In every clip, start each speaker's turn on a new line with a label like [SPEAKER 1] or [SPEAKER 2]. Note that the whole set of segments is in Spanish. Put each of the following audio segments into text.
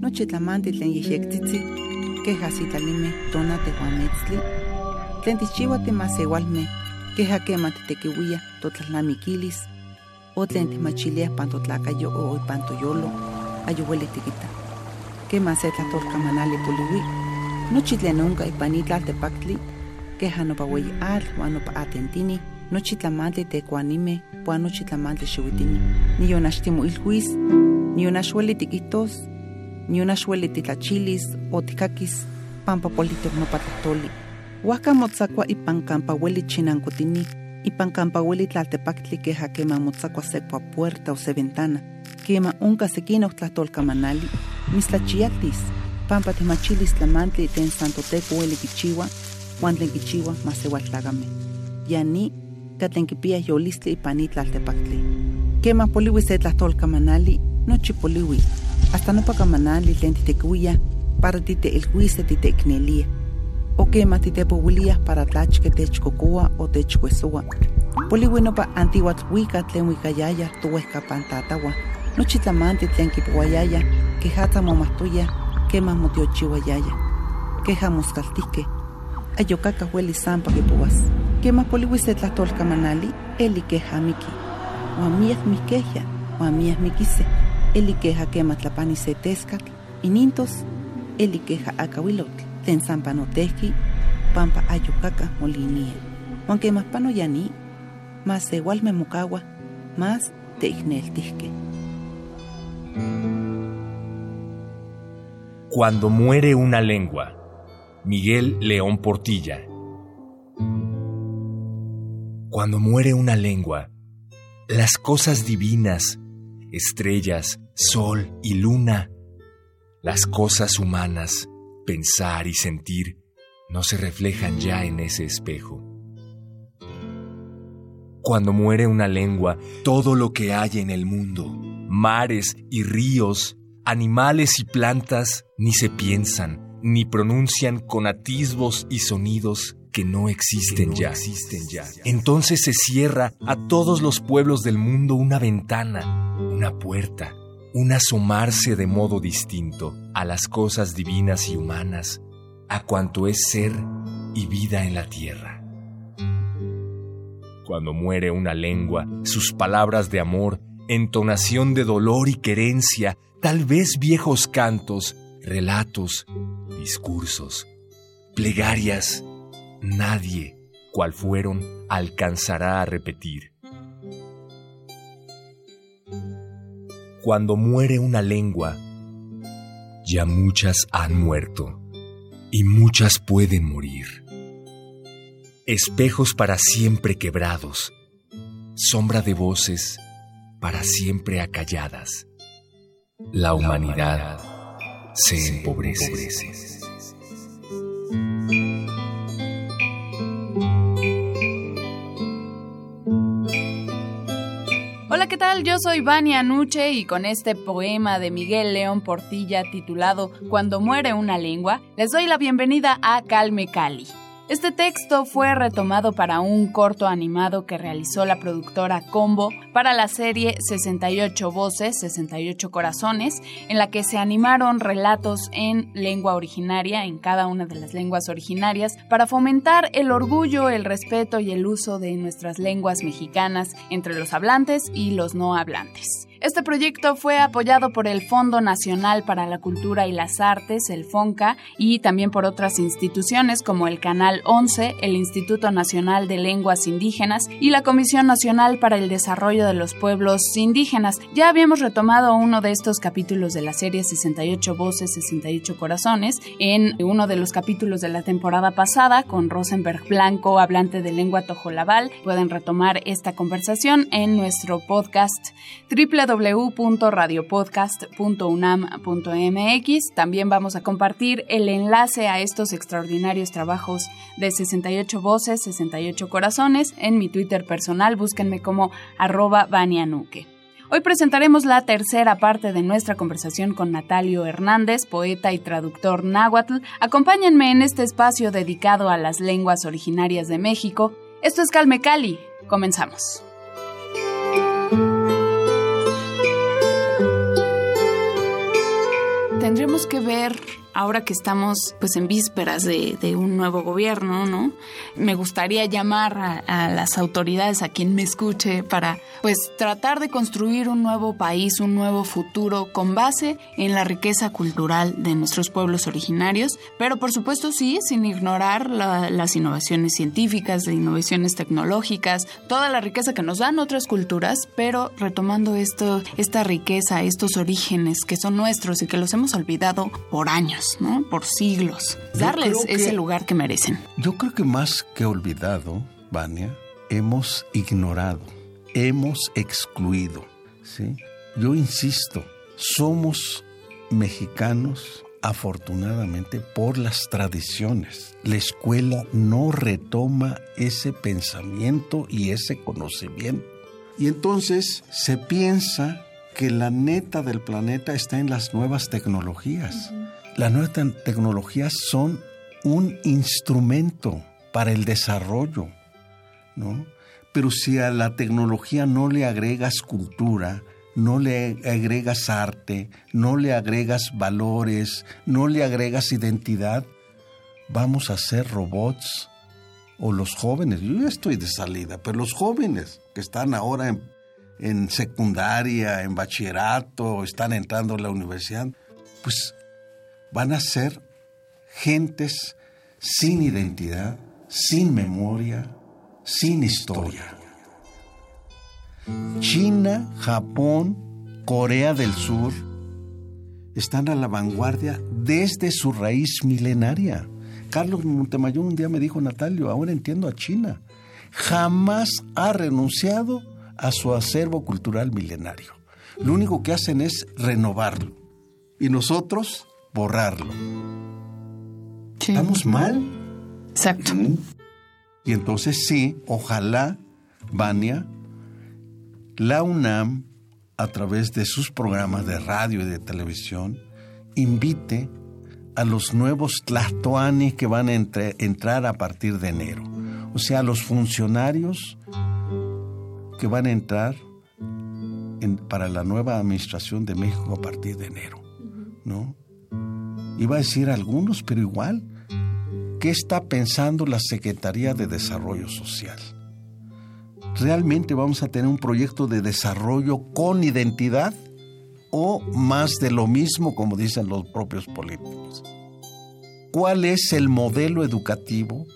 [SPEAKER 1] Nochitlamantli tlen yehyektitzi, queja sitlalime tona tehuametztli, tlen tichiwa timasewalme, queja quema titequiuia totlalnamiquilis, o tlen timachilia pantotlakayo o pantoyolo, ayuhueli tiquita. Quema se tlatolcamanali poliwi, nochi tlen onka ipanitla tepaktli, queja nopa weyi al, wan nopa atentini, nochi tlamantli tekuanime, puan nochi tlamantli xiuitini, niyonaxtimo ilhuis, niyonaxueli tiquitos, ni una xueli titlachilis o tikakis pampa politok no patatoli. Huaca motzakua ipan campa hueli chinancotini, ipan campa hueli tlaltepaktli queja quema motzakua sekua puerta o se ventana, quema unca sequina tlatolcamanali, mislachiatis, pampa timachilis tlamantli ten santoteco hueli kichiwa, huan tlen kichiwa masewaltlagame. Yani, katlen kipia yolistli ipani tlaltepaktli. Quema poliwi se tlatolcamanali, nochi poliwi, hasta no pakamanali tlen titecuia para tite ilhuise titeknelia. O quema titepohuilia para tlachque techcocoa o techcuesua. Poliwi nopa antigua huica tlen huicayaya tuhuescapantatahua. Nochi tlamanti tlen kipuayaya, quejata momahtoya, quema motiochihuayaya. Queja moscaltique. Ayocaca hueli sampa kipuas. Quema poliwi se tlahtolcamanali, eli queja miki. Huamias miqueja, huamias miquise eli queja quema se tescatl, inintos, eli queja acahuilotl, tlen sampanotehki, pampa ayucaca molinia. Juan quema pano yani, más igual me mucagua, más te igneltisque.
[SPEAKER 2] Cuando muere una lengua, Miguel León Portilla. Cuando muere una lengua, las cosas divinas, estrellas, sol y luna, las cosas humanas, pensar y sentir, no se reflejan ya en ese espejo. Cuando muere una lengua, todo lo que hay en el mundo, mares y ríos, animales y plantas, ni se piensan, ni pronuncian con atisbos y sonidos que no existen, ya. existen ya. Entonces se cierra a todos los pueblos del mundo una ventana, una puerta, un asomarse de modo distinto a las cosas divinas y humanas, a cuanto es ser y vida en la tierra. Cuando muere una lengua, sus palabras de amor, entonación de dolor y querencia, tal vez viejos cantos, relatos, discursos, plegarias, nadie, cual fueron, alcanzará a repetir. Cuando muere una lengua, ya muchas han muerto y muchas pueden morir. Espejos para siempre quebrados, sombra de voces para siempre acalladas. La humanidad se empobrece.
[SPEAKER 3] Hola, ¿qué tal? Yo soy Vania Nuche y con este poema de Miguel León Portilla titulado Cuando muere una lengua, les doy la bienvenida a Calme Cali. Este texto fue retomado para un corto animado que realizó la productora Combo para la serie 68 Voces, 68 Corazones, en la que se animaron relatos en lengua originaria, en cada una de las lenguas originarias, para fomentar el orgullo, el respeto y el uso de nuestras lenguas mexicanas entre los hablantes y los no hablantes. Este proyecto fue apoyado por el Fondo Nacional para la Cultura y las Artes, el FONCA, y también por otras instituciones como el Canal 11, el Instituto Nacional de Lenguas Indígenas y la Comisión Nacional para el Desarrollo de los Pueblos Indígenas. Ya habíamos retomado uno de estos capítulos de la serie 68 Voces, 68 Corazones en uno de los capítulos de la temporada pasada con Rosenberg Blanco, hablante de lengua tojolabal. Pueden retomar esta conversación en nuestro podcast www.radiopodcast.unam.mx. También vamos a compartir el enlace a estos extraordinarios trabajos de 68 voces, 68 corazones en mi Twitter personal. Búsquenme como arroba Banianuque. Hoy presentaremos la tercera parte de nuestra conversación con Natalio Hernández, poeta y traductor náhuatl. Acompáñenme en este espacio dedicado a las lenguas originarias de México. Esto es Calme Cali. Comenzamos. Tendremos que ver ahora que estamos pues en vísperas de, un nuevo gobierno, ¿no? Me gustaría llamar a, las autoridades, a quien me escuche, para pues tratar de construir un nuevo país, un nuevo futuro con base en la riqueza cultural de nuestros pueblos originarios, pero por supuesto sí, sin ignorar las innovaciones científicas, de innovaciones tecnológicas, toda la riqueza que nos dan otras culturas, pero retomando esto, esta riqueza, estos orígenes que son nuestros y que los hemos olvidado por años. ¿No? Por siglos. Darles ese lugar que merecen.
[SPEAKER 4] Yo creo que más que olvidado, Vania, hemos ignorado, hemos excluido, ¿sí? Yo insisto, somos mexicanos afortunadamente por las tradiciones. La escuela no retoma ese pensamiento y ese conocimiento. Y entonces se piensa que la neta del planeta está en las nuevas tecnologías. Las nuevas tecnologías son un instrumento para el desarrollo, ¿no? Pero si a la tecnología no le agregas cultura, no le agregas arte, no le agregas valores, no le agregas identidad, vamos a ser robots. O los jóvenes, yo ya estoy de salida, pero los jóvenes que están ahora en, en secundaria, en bachillerato, están entrando a la universidad, pues van a ser gentes sin identidad, sin memoria, sin historia. China, Japón, Corea del Sur están a la vanguardia desde su raíz milenaria. Carlos Montemayor un día me dijo, Natalio, ahora entiendo a China. Jamás ha renunciado a su acervo cultural milenario. Lo único que hacen es renovarlo. Y nosotros borrarlo. ¿Estamos mal?
[SPEAKER 3] Exacto.
[SPEAKER 4] Y entonces sí, ojalá, Vania, la UNAM, a través de sus programas de radio y de televisión, invite a los nuevos tlatoanis que van a entrar a partir de enero. O sea, a los funcionarios que van a entrar para la nueva administración de México a partir de enero. ¿no? Iba a decir algunos, pero igual. ¿Qué está pensando la Secretaría de Desarrollo Social? ¿Realmente vamos a tener un proyecto de desarrollo con identidad o más de lo mismo, como dicen los propios políticos? ¿Cuál es el modelo educativo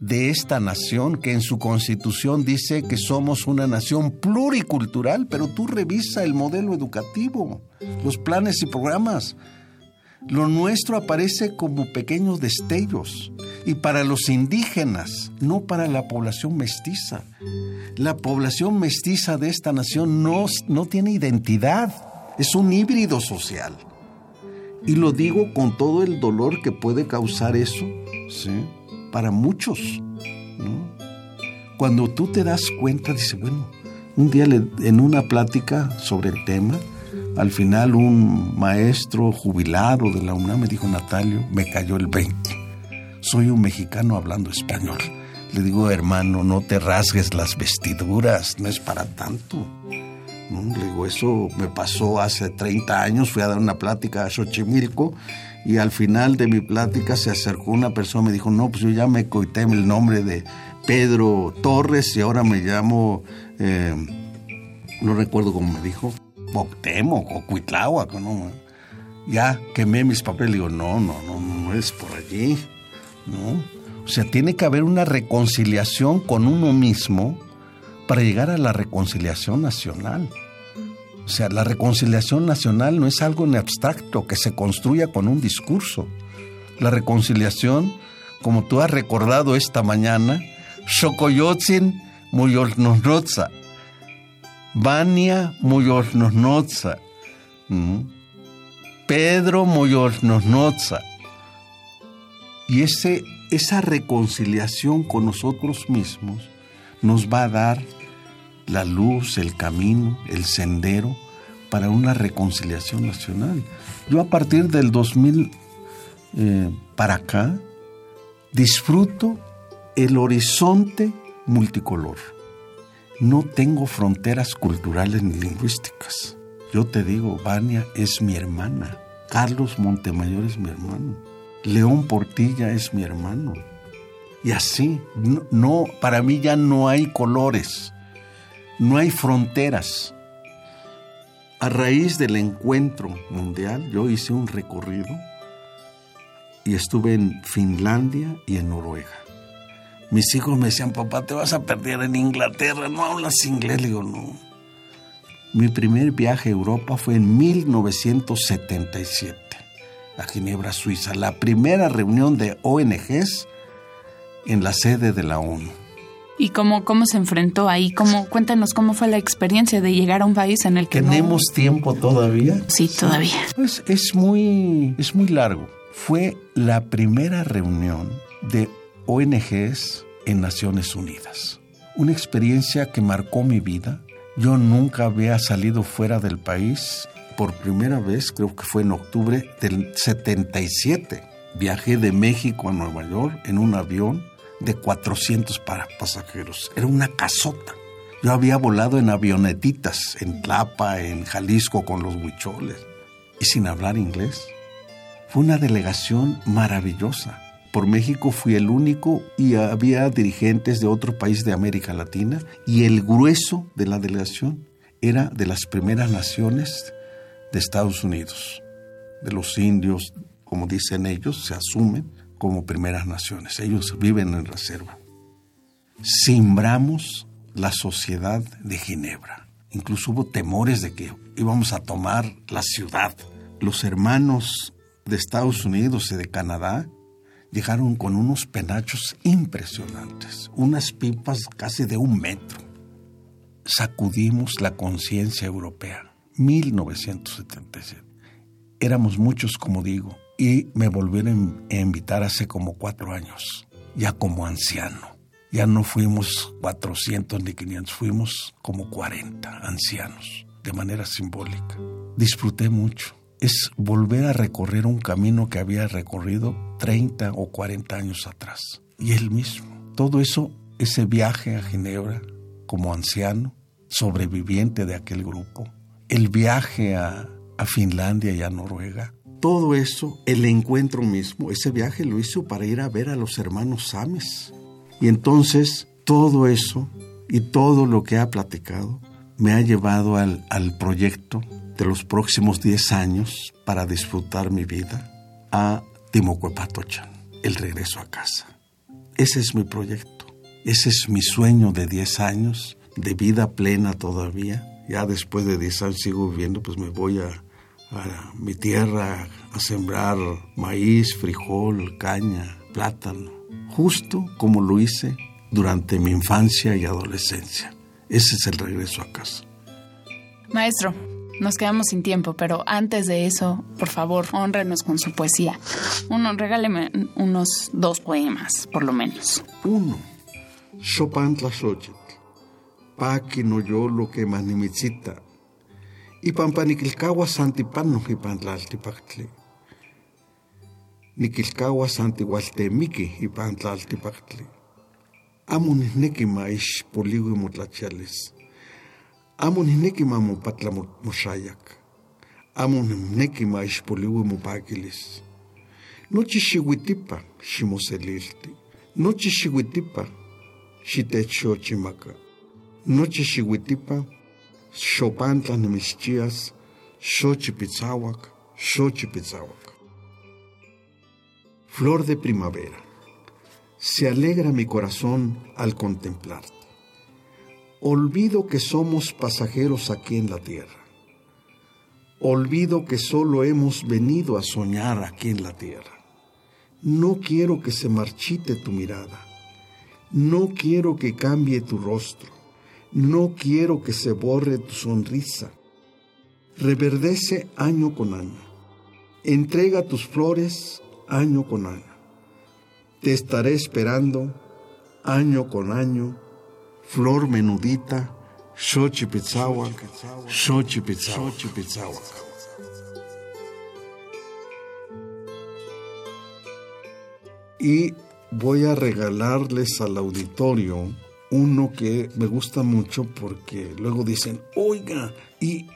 [SPEAKER 4] de esta nación que en su constitución dice que somos una nación pluricultural? Pero tú revisa el modelo educativo, los planes y programas lo nuestro aparece como pequeños destellos y para los indígenas, no para la población mestiza. La población mestiza de esta nación no, no tiene identidad, es un híbrido social. Y lo digo con todo el dolor que puede causar eso, ¿sí? Para muchos, Cuando tú te das cuenta, dice, bueno, un día en una plática sobre el tema, al final un maestro jubilado de la UNAM me dijo, Natalio, me cayó el 20. Soy un mexicano hablando español. Le digo, hermano, no te rasgues las vestiduras, no es para tanto. Le digo, eso me pasó hace 30 años, fui a dar una plática a Xochimilco y al final de mi plática se acercó una persona y me dijo, no, pues yo ya me coité el nombre de Pedro Torres y ahora me llamo, eh, no recuerdo cómo me dijo, Boctemo o Cuitláhuac, ¿no? Ya quemé mis papeles, digo, no, no, no, no es por allí, ¿no? O sea, tiene que haber una reconciliación con uno mismo para llegar a la reconciliación nacional. O sea, la reconciliación nacional no es algo en abstracto que se construya con un discurso. La reconciliación, como tú has recordado esta mañana, Xocoyotzin Muyornosnotza, Vania Muyornosnotza, Pedro Muyornosnotza. Y ese, esa reconciliación con nosotros mismos nos va a dar la luz, el camino, el sendero para una reconciliación nacional. Yo a partir del 2000 eh, para acá disfruto el horizonte multicolor. No tengo fronteras culturales ni lingüísticas. Yo te digo, Vania es mi hermana. Carlos Montemayor es mi hermano. León Portilla es mi hermano. Y así, no, para mí ya no hay colores no hay fronteras. A raíz del encuentro mundial, yo hice un recorrido y estuve en Finlandia y en Noruega. Mis hijos me decían, papá, te vas a perder en Inglaterra, no hablas inglés. Le digo, no. Mi primer viaje a Europa fue en 1977, a Ginebra, Suiza, la primera reunión de ONGs en la sede de la ONU.
[SPEAKER 3] ¿Y cómo, cómo se enfrentó ahí? ¿Cómo, cuéntanos cómo fue la experiencia de llegar a un país en el que
[SPEAKER 4] ¿Tenemos tiempo todavía?
[SPEAKER 3] Sí, todavía.
[SPEAKER 4] Pues es muy, es muy largo. Fue la primera reunión de ONGs en Naciones Unidas. Una experiencia que marcó mi vida. Yo nunca había salido fuera del país. Por primera vez, creo que fue en octubre del 77. Viajé de México a Nueva York en un avión de 400 para pasajeros. Era una casota. Yo había volado en avionetitas, en Tlapa, en Jalisco con los huicholes, y sin hablar inglés. Fue una delegación maravillosa. Por México fui el único y había dirigentes de otro país de América Latina y el grueso de la delegación era de las primeras naciones de Estados Unidos, de los indios, como dicen ellos, se asumen, como primeras naciones. Ellos viven en reserva. Simbramos la sociedad de Ginebra. Incluso hubo temores de que íbamos a tomar la ciudad. Los hermanos de Estados Unidos y de Canadá llegaron con unos penachos impresionantes, unas pipas casi de un metro. Sacudimos la conciencia europea. 1977. Éramos muchos, como digo, y me volvieron a invitar hace como cuatro años, ya como anciano. Ya no fuimos 400 ni 500, fuimos como 40 ancianos, de manera simbólica. Disfruté mucho. Es volver a recorrer un camino que había recorrido 30 o 40 años atrás. Y él mismo. Todo eso, ese viaje a Ginebra como anciano, sobreviviente de aquel grupo, el viaje a, a Finlandia y a Noruega, todo eso, el encuentro mismo, ese viaje lo hizo para ir a ver a los hermanos Sames. Y entonces todo eso y todo lo que ha platicado me ha llevado al, al proyecto de los próximos 10 años para disfrutar mi vida a Timocuepatochan, el regreso a casa. Ese es mi proyecto, ese es mi sueño de 10 años, de vida plena todavía. Ya después de 10 años sigo viviendo, pues me voy a, a mi tierra a sembrar maíz, frijol, caña, plátano, justo como lo hice durante mi infancia y adolescencia. Ese es el regreso a casa.
[SPEAKER 3] Maestro, nos quedamos sin tiempo, pero antes de eso, por favor, honrenos con su poesía. Uno, regáleme unos dos poemas, por lo menos.
[SPEAKER 4] Uno. Chopin Pa que no yo lo que manimitzita Ipanpa nikilkawas antipano ipantlaltipactli. Nikilkawas antihualtemiki ipantlaltipactli. Amo nihneki ma ixpoliui motlachialis. Amo nihneki ma mopatla moxayac. Amo nihneki ma ixpoliui mopaquilis. Nochi xiuitipa ximoselilti. Nochi. Nochi xiuitipa Xopantla Nemixchias, Xochipitzahuac, Xochipitzahuac. Flor de primavera, se alegra mi corazón al contemplarte. Olvido que somos pasajeros aquí en la tierra. Olvido que solo hemos venido a soñar aquí en la tierra. No quiero que se marchite tu mirada. No quiero que cambie tu rostro. No quiero que se borre tu sonrisa. Reverdece año con año. Entrega tus flores año con año. Te estaré esperando año con año flor menudita, Xochipitzahuac, Xochipitzahuac. Y voy a regalarles al auditorio uno que me gusta mucho porque luego dicen, oiga, y,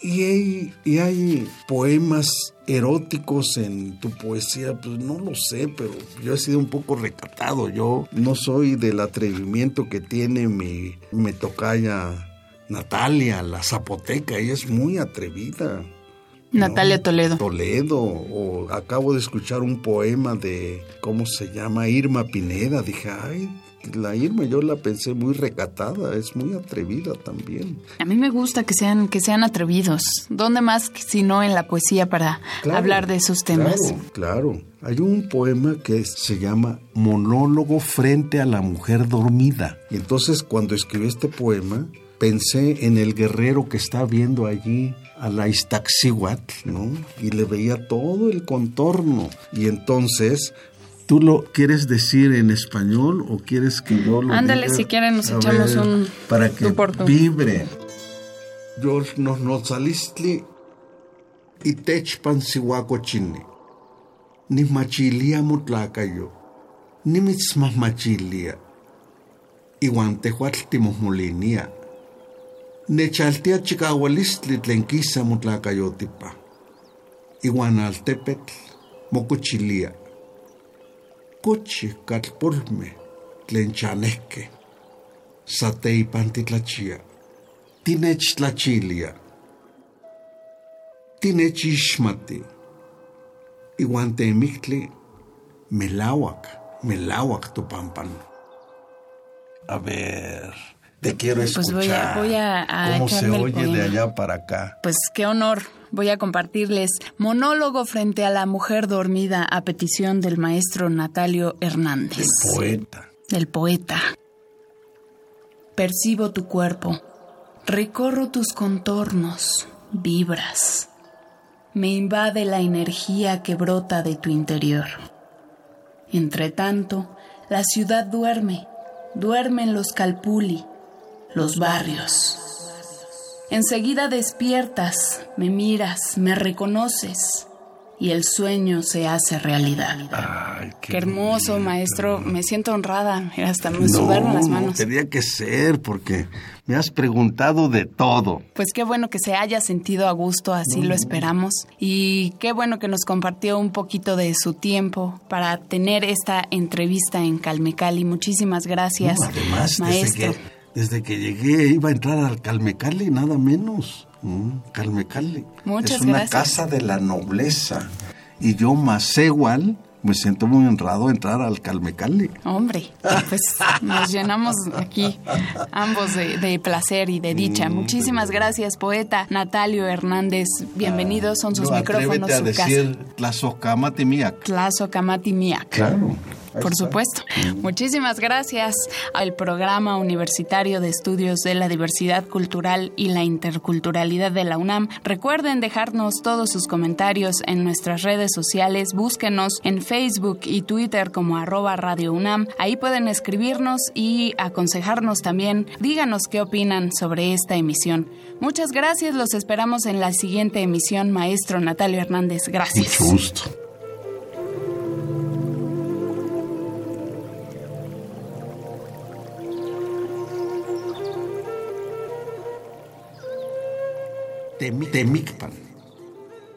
[SPEAKER 4] y, hay, y hay poemas eróticos en tu poesía, pues no lo sé, pero yo he sido un poco recatado. Yo no soy del atrevimiento que tiene mi, me tocaya Natalia, la zapoteca, ella es muy atrevida.
[SPEAKER 3] Natalia Toledo.
[SPEAKER 4] Toledo, o acabo de escuchar un poema de, ¿cómo se llama? Irma Pineda. Dije, ay, la Irma yo la pensé muy recatada, es muy atrevida también.
[SPEAKER 3] A mí me gusta que sean, que sean atrevidos. ¿Dónde más si no en la poesía para hablar de esos temas?
[SPEAKER 4] Claro, claro. Hay un poema que se llama Monólogo frente a la mujer dormida. Y entonces cuando escribí este poema, pensé en el guerrero que está viendo allí a la Iztaccíhuatl, ¿no? Y le veía todo el contorno. Y entonces ¿Tú lo quieres decir en español o quieres que yo lo
[SPEAKER 3] Ándale, si quieren nos echamos un
[SPEAKER 4] para que vibre. Yo nos salistli y techpan sihuaco chini. Ni machilia mutlacayo. Ni mitzmah machilia. Iwan tehuatl molinia. Nechaltia chicahualistli tlenquisa mutlacayotipa. Iwan altepetl mocochilia coche calpolme tlen chanehke sateipan titlachia tinech tlachilia tinech ixmati iwan temictli melawak melawak topampan. A ver te quiero escuchar.
[SPEAKER 3] Pues voy a, voy a, a
[SPEAKER 4] ¿Cómo se oye de allá para acá?
[SPEAKER 3] Pues qué honor voy a compartirles monólogo frente a la mujer dormida a petición del maestro Natalio Hernández.
[SPEAKER 4] El poeta.
[SPEAKER 3] El poeta. Percibo tu cuerpo, recorro tus contornos, vibras. Me invade la energía que brota de tu interior. Entre tanto, la ciudad duerme, duermen los calpuli, los barrios Enseguida despiertas, me miras, me reconoces y el sueño se hace realidad.
[SPEAKER 4] Ay,
[SPEAKER 3] qué, hermoso, maestro. Me siento honrada. hasta me sudaron las manos.
[SPEAKER 4] Tenía que ser porque me has preguntado de todo.
[SPEAKER 3] Pues qué bueno que se haya sentido a gusto, así lo esperamos. Y qué bueno que nos compartió un poquito de su tiempo para tener esta entrevista en Calmecali. Muchísimas gracias,
[SPEAKER 4] además,
[SPEAKER 3] maestro
[SPEAKER 4] desde que llegué iba a entrar al Calmecali, nada menos. Mm, Calmecali.
[SPEAKER 3] Muchas
[SPEAKER 4] es una casa de la nobleza. Y yo más igual me siento muy honrado entrar al Calmecali.
[SPEAKER 3] Hombre, pues nos llenamos aquí ambos de, placer y de dicha. Mm, Muchísimas gracias, poeta Natalio Hernández. Bienvenidos, son sus micrófonos,
[SPEAKER 4] a
[SPEAKER 3] su
[SPEAKER 4] decir Tlazocamati Miak.
[SPEAKER 3] Tlazocamati Miak.
[SPEAKER 4] Claro.
[SPEAKER 3] Por supuesto. Muchísimas gracias al Programa Universitario de Estudios de la Diversidad Cultural y la Interculturalidad de la UNAM. Recuerden dejarnos todos sus comentarios en nuestras redes sociales. Búsquenos en Facebook y Twitter como arroba Radio UNAM. Ahí pueden escribirnos y aconsejarnos también. Díganos qué opinan sobre esta emisión. Muchas gracias. Los esperamos en la siguiente emisión. Maestro Natalio Hernández. Gracias.
[SPEAKER 4] Mucho gusto. Temicpan.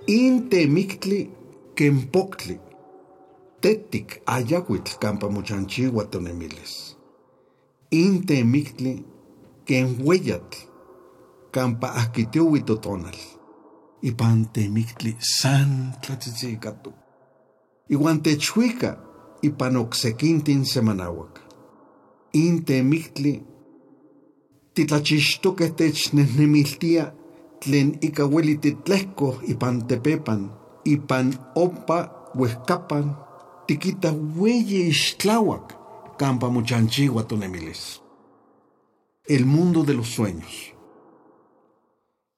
[SPEAKER 4] In temictli kempoctli. Tetic ayahuitl campa muchanchigua tonemiles. In temictli kenhueyatl. campa akitiuwi totonal. Ipan temictli san tlatzitzicato. Iwan techhuica ipan oksequintin semanawak. In temictli titlachixtoqueh technehnemiltia tlen ikaweli titlehkoh ipan tepepan, ipan opa huehkapan, tikita hueye ixtlawak campa muchanchigua tonemilis. El mundo de los sueños.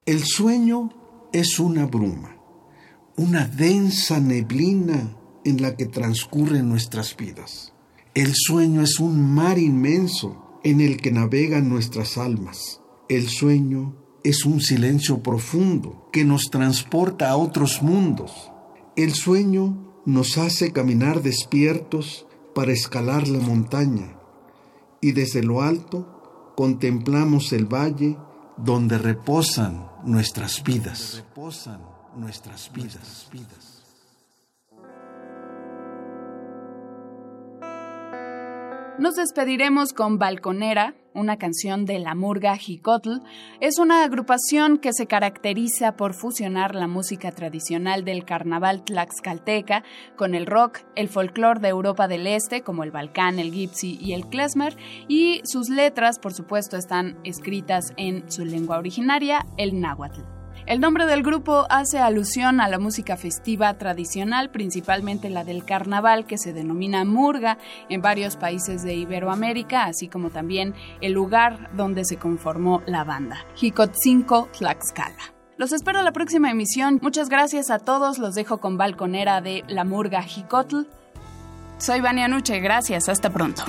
[SPEAKER 4] El sueño es una bruma, una densa neblina en la que transcurren nuestras vidas. El sueño es un mar inmenso en el que navegan nuestras almas. El sueño es un silencio profundo que nos transporta a otros mundos. El sueño nos hace caminar despiertos para escalar la montaña y desde lo alto contemplamos el valle donde reposan nuestras vidas.
[SPEAKER 3] Nos despediremos con Balconera, una canción de la murga Jicotl. Es una agrupación que se caracteriza por fusionar la música tradicional del carnaval tlaxcalteca con el rock, el folclore de Europa del Este, como el Balcán, el Gypsy y el klezmer, y sus letras, por supuesto, están escritas en su lengua originaria, el náhuatl. El nombre del grupo hace alusión a la música festiva tradicional, principalmente la del carnaval, que se denomina murga en varios países de Iberoamérica, así como también el lugar donde se conformó la banda, Jicotzinco Tlaxcala. Los espero la próxima emisión. Muchas gracias a todos. Los dejo con Balconera de La Murga Jicotl. Soy Vania Nuche. Gracias. Hasta pronto.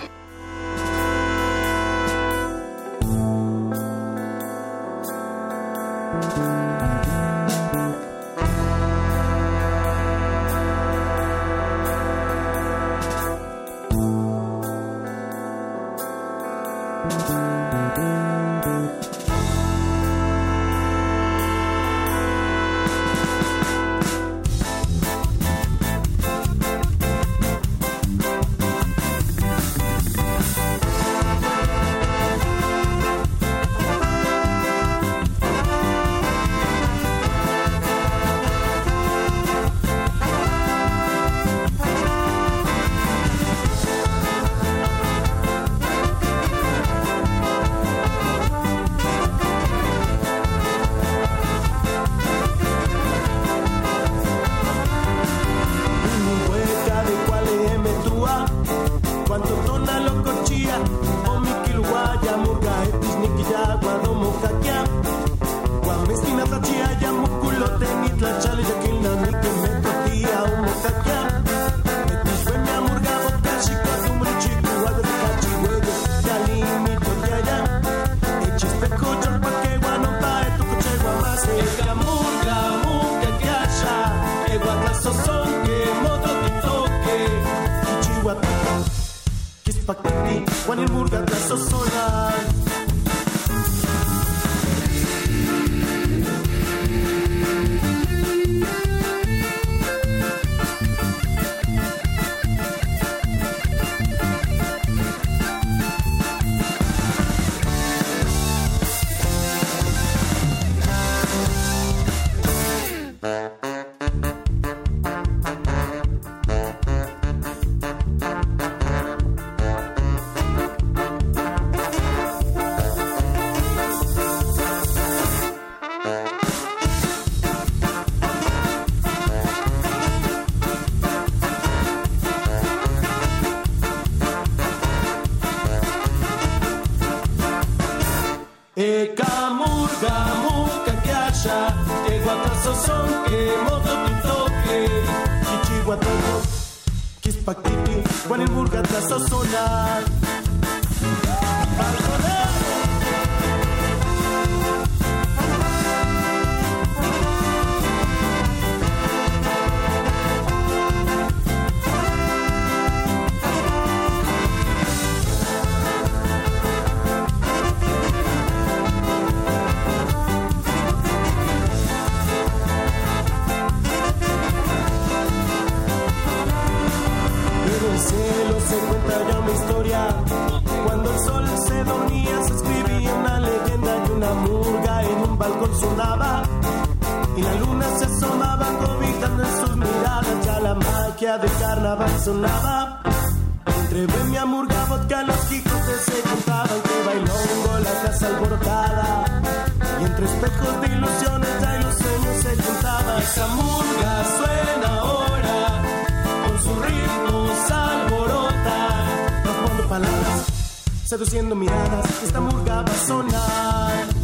[SPEAKER 5] Bak beni, beni burada da. so que moto toque Kichiwa todo. Kispakiti Wanilburga tlazo sonar Cuando el sol se dormía se escribía una leyenda y una murga en un sonaba y la luna se asomaba cobijando en sus miradas. Ya la magia de carnaval sonaba. Entre Bemia, Murga, vodka, los Quijotes se contaban que bailó la casa alborotada. Y entre espejos de ilusiones ya los sueños se juntaban. Esa murga suena ahora, con su ritmo. No seduciendo miradas, esta murga va sonar.